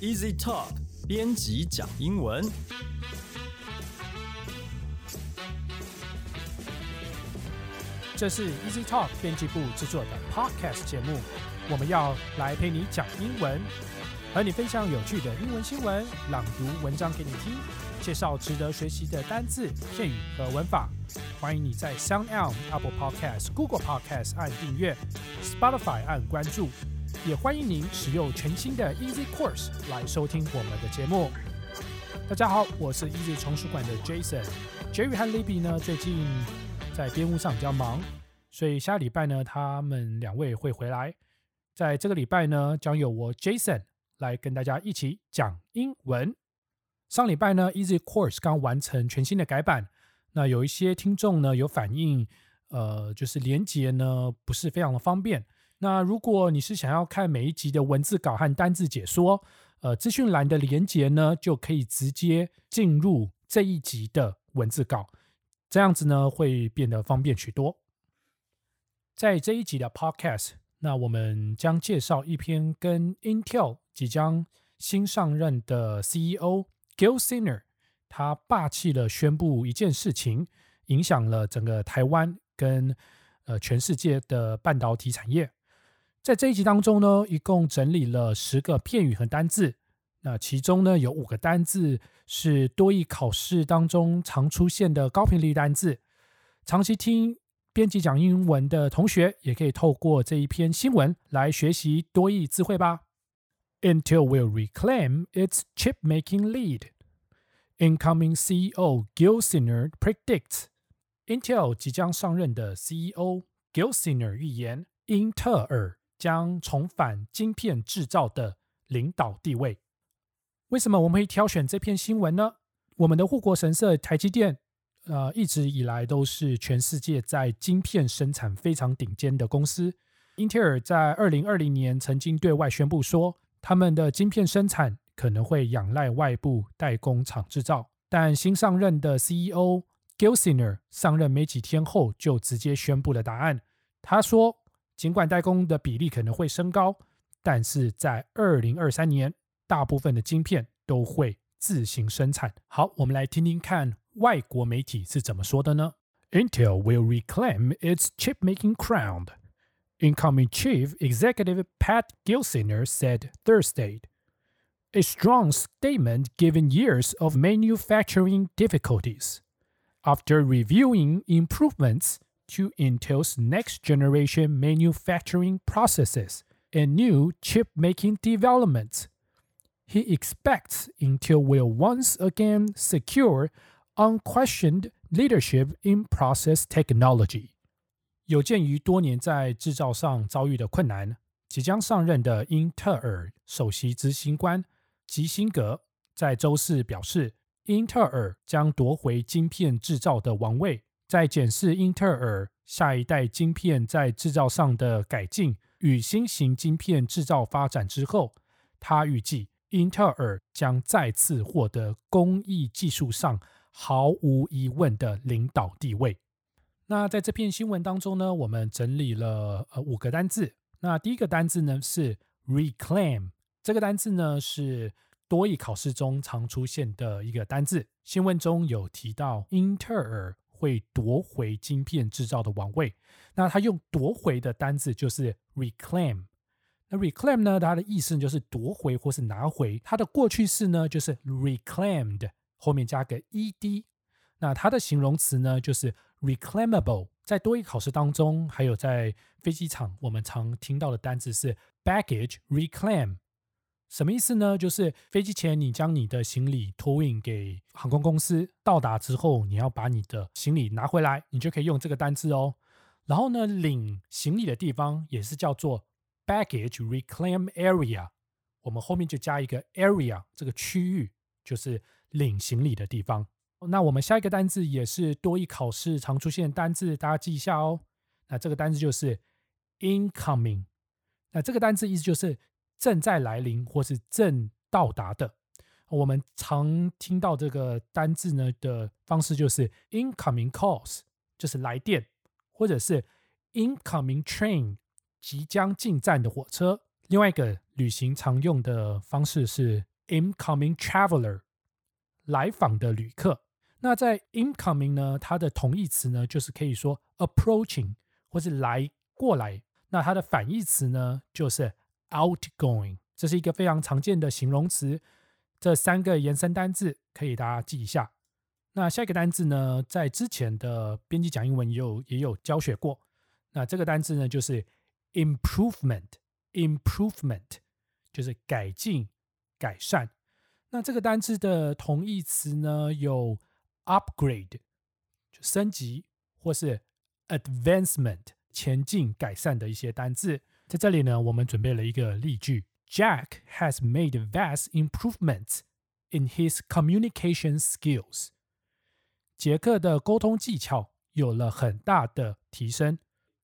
Easy Talk 编辑讲英文。这是 Easy Talk 编辑部制作的 Podcast 节目，我们要来陪你讲英文，和你分享有趣的英文新闻，朗读文章给你听，介绍值得学习的单字、片语和文法。欢迎你在 Sound On、Apple Podcast、Google Podcast 按订阅，Spotify 按关注，也欢迎您使用全新的 Easy Course 来收听我们的节目。大家好，我是 Easy 丛书馆的 Jason。Jerry 和 Libby 呢，最近在编务上比较忙，所以下礼拜呢，他们两位会回来。在这个礼拜呢，将由我 Jason 来跟大家一起讲英文。上礼拜呢，Easy Course 刚完成全新的改版。那有一些听众呢有反映，呃，就是连接呢不是非常的方便。那如果你是想要看每一集的文字稿和单字解说，呃，资讯栏的连接呢就可以直接进入这一集的文字稿，这样子呢会变得方便许多。在这一集的 Podcast，那我们将介绍一篇跟 Intel 即将新上任的 CEO Gil Sinner。他霸气的宣布一件事情，影响了整个台湾跟呃全世界的半导体产业。在这一集当中呢，一共整理了十个片语和单字。那其中呢，有五个单字是多益考试当中常出现的高频率单字。长期听编辑讲英文的同学，也可以透过这一篇新闻来学习多益智慧吧。Intel will reclaim its chip making lead. Incoming CEO Gil Sinner predicts Intel 即将上任的 CEO Gil Sinner 预言，英特尔将重返晶片制造的领导地位。为什么我们会挑选这篇新闻呢？我们的护国神社台积电，呃，一直以来都是全世界在晶片生产非常顶尖的公司。英特尔在二零二零年曾经对外宣布说，他们的晶片生产。可能会仰赖外部代工厂制造，但新上任的 CEO Gilsiner 上任没几天后就直接宣布了答案。他说，尽管代工的比例可能会升高，但是在二零二三年，大部分的晶片都会自行生产。好，我们来听听看外国媒体是怎么说的呢？Intel will reclaim its chip-making crown. Incoming Chief Executive Pat Gilsiner said Thursday. a strong statement given years of manufacturing difficulties. After reviewing improvements to Intel's next generation manufacturing processes and new chip making developments, he expects Intel will once again secure unquestioned leadership in process technology. 有鉴于多年在制造上遭遇的困难，即将上任的英特尔首席执行官基辛格在周四表示，英特尔将夺回晶片制造的王位。 在检视英特尔下一代晶片在制造上的改进与新型晶片制造发展之后，他预计英特尔将再次获得工艺技术上毫无疑问的领导地位。那在这篇新闻当中呢，我们整理了呃五个单字。那第一个单字呢是 reclaim。这个单字呢是多益考试中常出现的一个单字。新闻中有提到英特尔会夺回晶片制造的王位。那他用夺回的单字就是 reclaim。那 reclaim 呢，它的意思就是夺回或是拿回。它的过去式呢就是 reclaimed，后面加个 ed。那它的形容词呢就是 reclaimable。在多益考试当中，还有在飞机场，我们常听到的单字是 baggage reclaim。什么意思呢？就是飞机前你将你的行李托运给航空公司，到达之后你要把你的行李拿回来，你就可以用这个单字哦。然后呢，领行李的地方也是叫做 baggage reclaim area，我们后面就加一个 area，这个区域就是领行李的地方。那我们下一个单字也是多益考试常出现单字，大家记一下哦。那这个单字就是 incoming，那这个单字意思就是。正在来临或是正到达的，我们常听到这个单字呢的方式就是 incoming calls，就是来电，或者是 incoming train，即将进站的火车。另外一个旅行常用的方式是 incoming traveler，来访的旅客。那在 incoming 呢，它的同义词呢，就是可以说 approaching 或是来过来。那它的反义词呢，就是 outgoing。这是一个非常常见的形容词。这三个延伸单字可以大家记一下。那下一个单字呢，在之前的编辑讲英文也有也有教学过。那这个单字呢，就是 improvement。improvement 就是改进、改善。那这个单字的同义词呢，有 upgrade 就升级，或是 advancement 前进、改善的一些单字。在这里呢，我们准备了一个例句：Jack has made vast improvements in his communication skills。杰克的沟通技巧有了很大的提升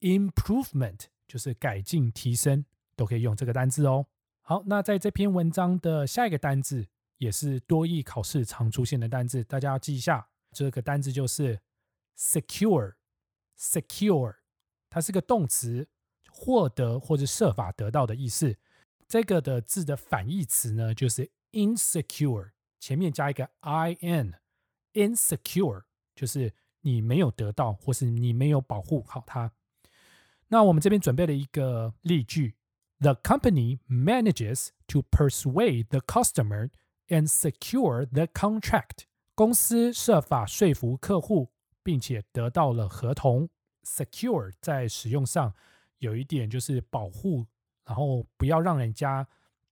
，improvement 就是改进、提升，都可以用这个单字哦。好，那在这篇文章的下一个单字也是多义考试常出现的单字，大家要记一下。这个单字就是 secure，secure，它是个动词，获得或者设法得到的意思。这个的字的反义词呢，就是 insecure，前面加一个 in。insecure 就是你没有得到，或是你没有保护好它。那我们这边准备了一个例句：The company manages to persuade the customer and secure the contract。公司设法说服客户，并且得到了合同。secure 在使用上 有一点就是保护，然后不要让人家。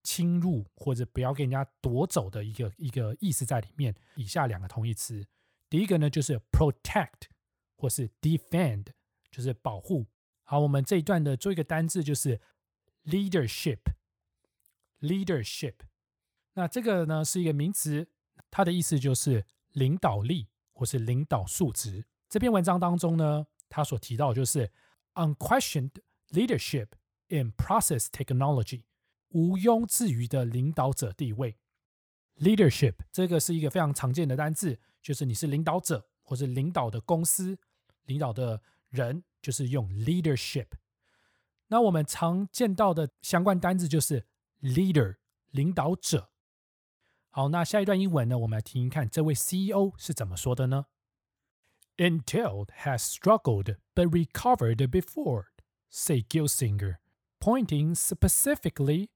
侵入或者不要给人家夺走的一个一个意思在里面。以下两个同义词，第一个呢就是 protect 或是 defend，就是保护。好，我们这一段的做一个单字就是 leadership，leadership。那这个呢是一个名词，它的意思就是领导力或是领导素质。这篇文章当中呢，他所提到就是 unquestioned leadership in process technology。毋庸置疑的领导者地位，leadership 这个是一个非常常见的单字，就是你是领导者或是领导的公司、领导的人，就是用 leadership。那我们常见到的相关单字就是 leader，领导者。好，那下一段英文呢，我们来听一看这位 CEO 是怎么说的呢？Intel has struggled but recovered before, say Gilsinger, pointing specifically.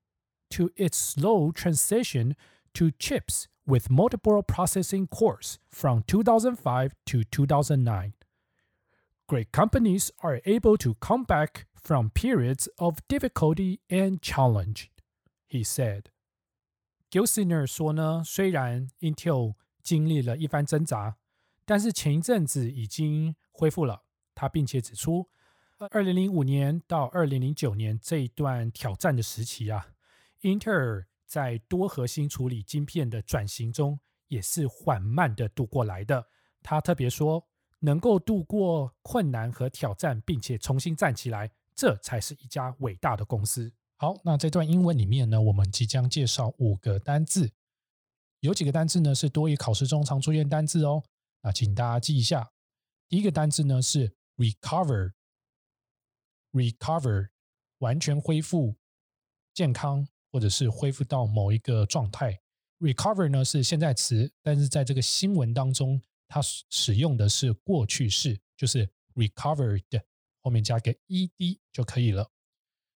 to its slow transition to chips with multiple processing cores from 2005 to 2009. Great companies are able to come back from periods of difficulty and challenge, he said. Gilsiner 说呢，虽然 Intel 经历了一番挣扎，但是前一阵子已经恢复了。他并且指出， 二零零五年到二零零九年这一段挑战的时期啊，英特尔在多核心处理晶片的转型中也是缓慢的度过来的。他特别说，能够度过困难和挑战，并且重新站起来，这才是一家伟大的公司。好，那这段英文里面呢，我们即将介绍五个单字，有几个单字呢是多于考试中常出现单字哦。那请大家记一下，第一个单字呢是 recover recover 完全恢复健康。或者是恢复到某一个状态，recover 呢是现在词，但是在这个新闻当中，它使用的是过去式，就是 recovered 后面加个 ed 就可以了。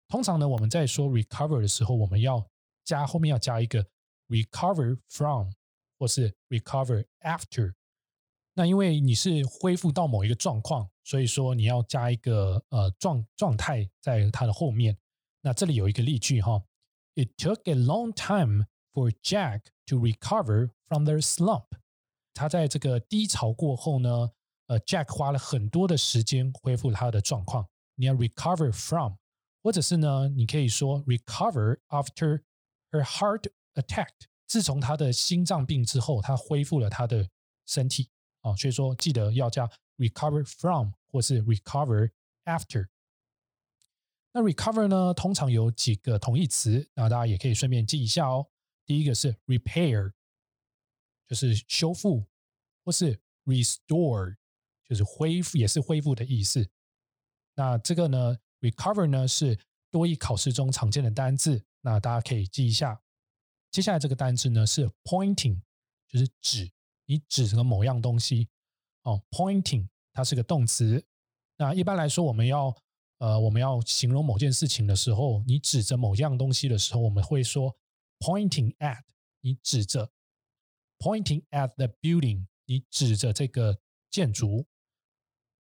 通常呢，我们在说 recover 的时候，我们要加后面要加一个 recover from 或是 recover after。那因为你是恢复到某一个状况，所以说你要加一个呃状状态在它的后面。那这里有一个例句哈。It took a long time for Jack to recover from their slump。他在这个低潮过后呢，呃，Jack 花了很多的时间恢复他的状况。你要 recover from，或者是呢，你可以说 recover after her heart attack。自从他的心脏病之后，他恢复了他的身体啊，所以说记得要加 recover from 或是 recover after。那 recover 呢，通常有几个同义词，那大家也可以顺便记一下哦。第一个是 repair，就是修复，或是 restore，就是恢复，也是恢复的意思。那这个呢，recover 呢是多义考试中常见的单字，那大家可以记一下。接下来这个单字呢是 pointing，就是指，你指什么某样东西哦，pointing 它是个动词。那一般来说，我们要呃我们要形容某件事情的时候，你指着某样东西的时候，我们会说 pointing at，你指着 pointing at the building，你指着这个建筑。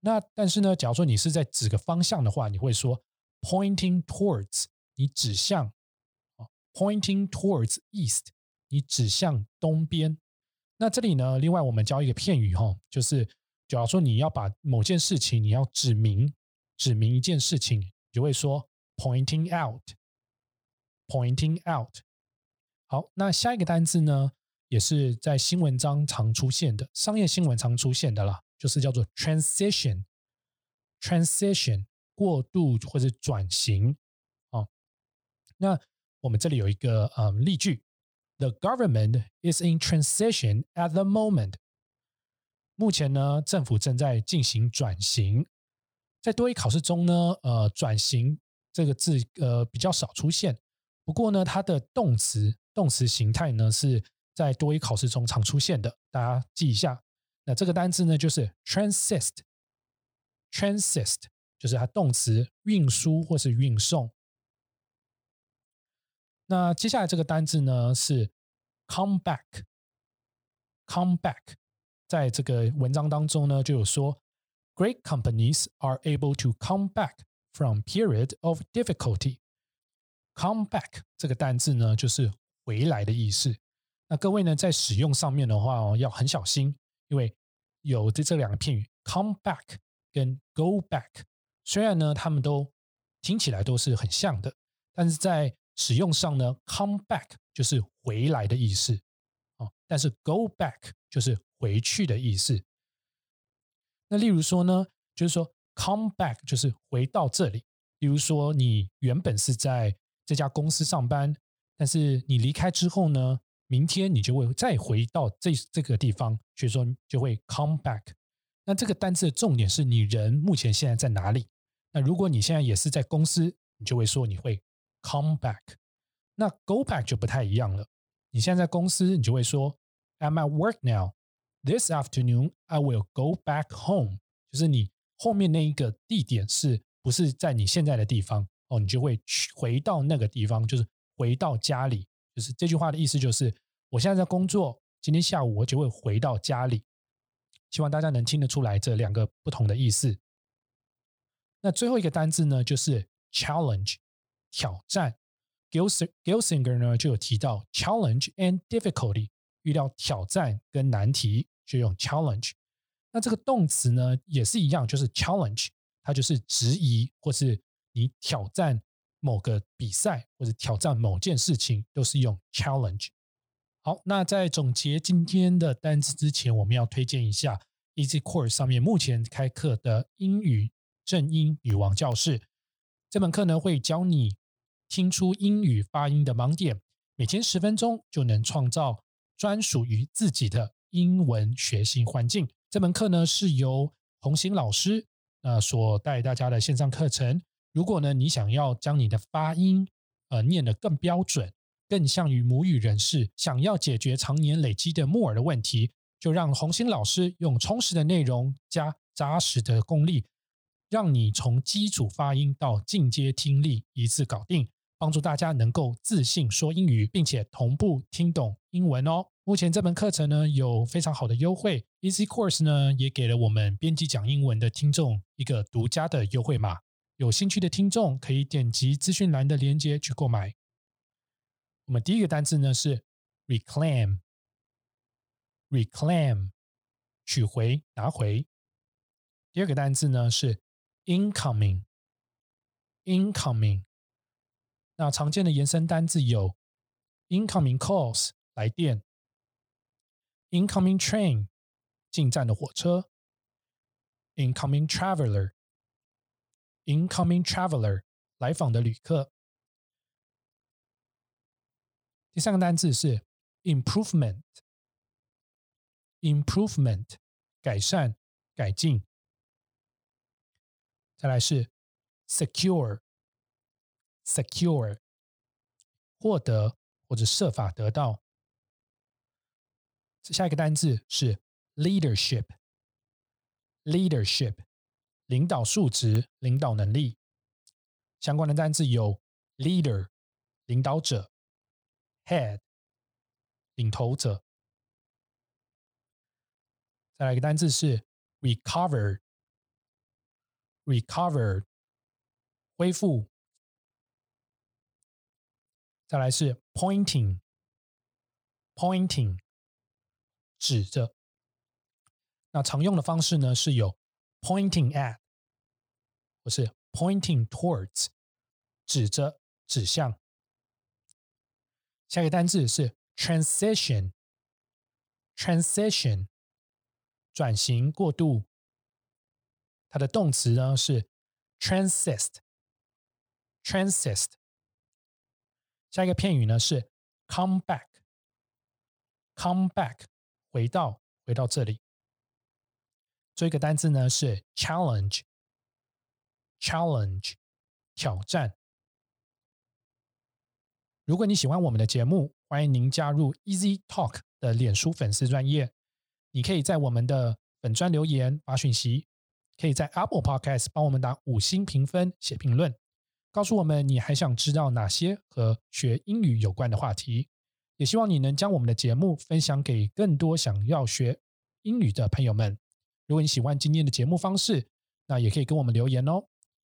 那但是呢，假如说你是在指个方向的话，你会说 pointing towards，你指向啊，pointing towards east，你指向东边。那这里呢，另外我们教一个片语哈，就是假如说你要把某件事情你要指明，指明一件事情，就会说 pointing out，pointing out。好，那下一个单字呢，也是在新闻章常出现的，商业新闻常出现的啦。就是叫做 transition，transition 过渡或者转型啊。那我们这里有一个呃例句：The government is in transition at the moment。目前呢，政府正在进行转型。在多一考试中呢，呃，转型这个字呃比较少出现。不过呢，它的动词动词形态呢是在多一考试中常出现的，大家记一下。那这个单词呢，就是 transist，transist 就是它动词运输或是运送。那接下来这个单字呢是 come back，come back，在这个文章当中呢就有说，great companies are able to come back from period of difficulty。come back 这个单字呢就是回来的意思。那各位呢在使用上面的话哦要很小心。因为有这这两个片语 “come back” 跟 “go back”，虽然呢，他们都听起来都是很像的，但是在使用上呢，“come back” 就是回来的意思哦，但是 “go back” 就是回去的意思。那例如说呢，就是说 “come back” 就是回到这里。例如说，你原本是在这家公司上班，但是你离开之后呢？明天你就会再回到这这个地方，所以说就会 come back。那这个单词的重点是你人目前现在在哪里？那如果你现在也是在公司，你就会说你会 come back。那 go back 就不太一样了。你现在在公司，你就会说 I'm at work now. This afternoon I will go back home。就是你后面那一个地点是不是在你现在的地方？哦，你就会去回到那个地方，就是回到家里。就是这句话的意思，就是我现在在工作，今天下午我就会回到家里。希望大家能听得出来这两个不同的意思。那最后一个单字呢，就是 challenge，挑战。Gilsinger 呢就有提到 challenge and difficulty，遇到挑战跟难题就用 challenge。那这个动词呢也是一样，就是 challenge，它就是质疑或是你挑战。某个比赛或者挑战某件事情，都是用 challenge。好，那在总结今天的单词之前，我们要推荐一下 Easy Course 上面目前开课的英语正音女王教室。这门课呢，会教你听出英语发音的盲点，每天十分钟就能创造专属于自己的英文学习环境。这门课呢，是由红星老师呃所带大家的线上课程。如果呢，你想要将你的发音呃念得更标准，更像于母语人士，想要解决常年累积的木耳的问题，就让红星老师用充实的内容加扎实的功力，让你从基础发音到进阶听力一次搞定，帮助大家能够自信说英语，并且同步听懂英文哦。目前这门课程呢有非常好的优惠，Easy Course 呢也给了我们编辑讲英文的听众一个独家的优惠码。有兴趣的听众可以点击资讯栏的链接去购买。我们第一个单词呢是 reclaim，reclaim 取回拿回。第二个单词呢是 incoming，incoming。那常见的延伸单字有 incoming calls 来电，incoming train 进站的火车，incoming traveler。Incoming traveler，来访的旅客。第三个单词是 improvement，improvement，改善、改进。再来是 secure secure，获得、或者设法得到。下一个单字是 leadership，leadership，领导数值、领导能力。相关的单字有 leader，领导者；head，领头者。再来一个单字是 recover，recover，恢复。再来是 pointing，pointing。指着，那常用的方式呢是有 pointing at，或是 pointing towards，指着、指向。下一个单字是 transition，transition，转型、过渡。它的动词呢是 transist，transist。下一个片语呢是 come back，come back。回到回到这里，这个单词呢是 challenge，challenge 挑战。如果你喜欢我们的节目，欢迎您加入 Easy Talk 的脸书粉丝专业。你可以在我们的粉专留言发讯息，可以在 Apple Podcast 帮我们打五星评分、写评论，告诉我们你还想知道哪些和学英语有关的话题。也希望你能将我们的节目分享给更多想要学英语的朋友们。如果你喜欢今天的节目方式，那也可以跟我们留言哦。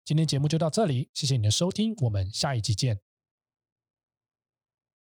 今天节目就到这里，谢谢你的收听，我们下一集见。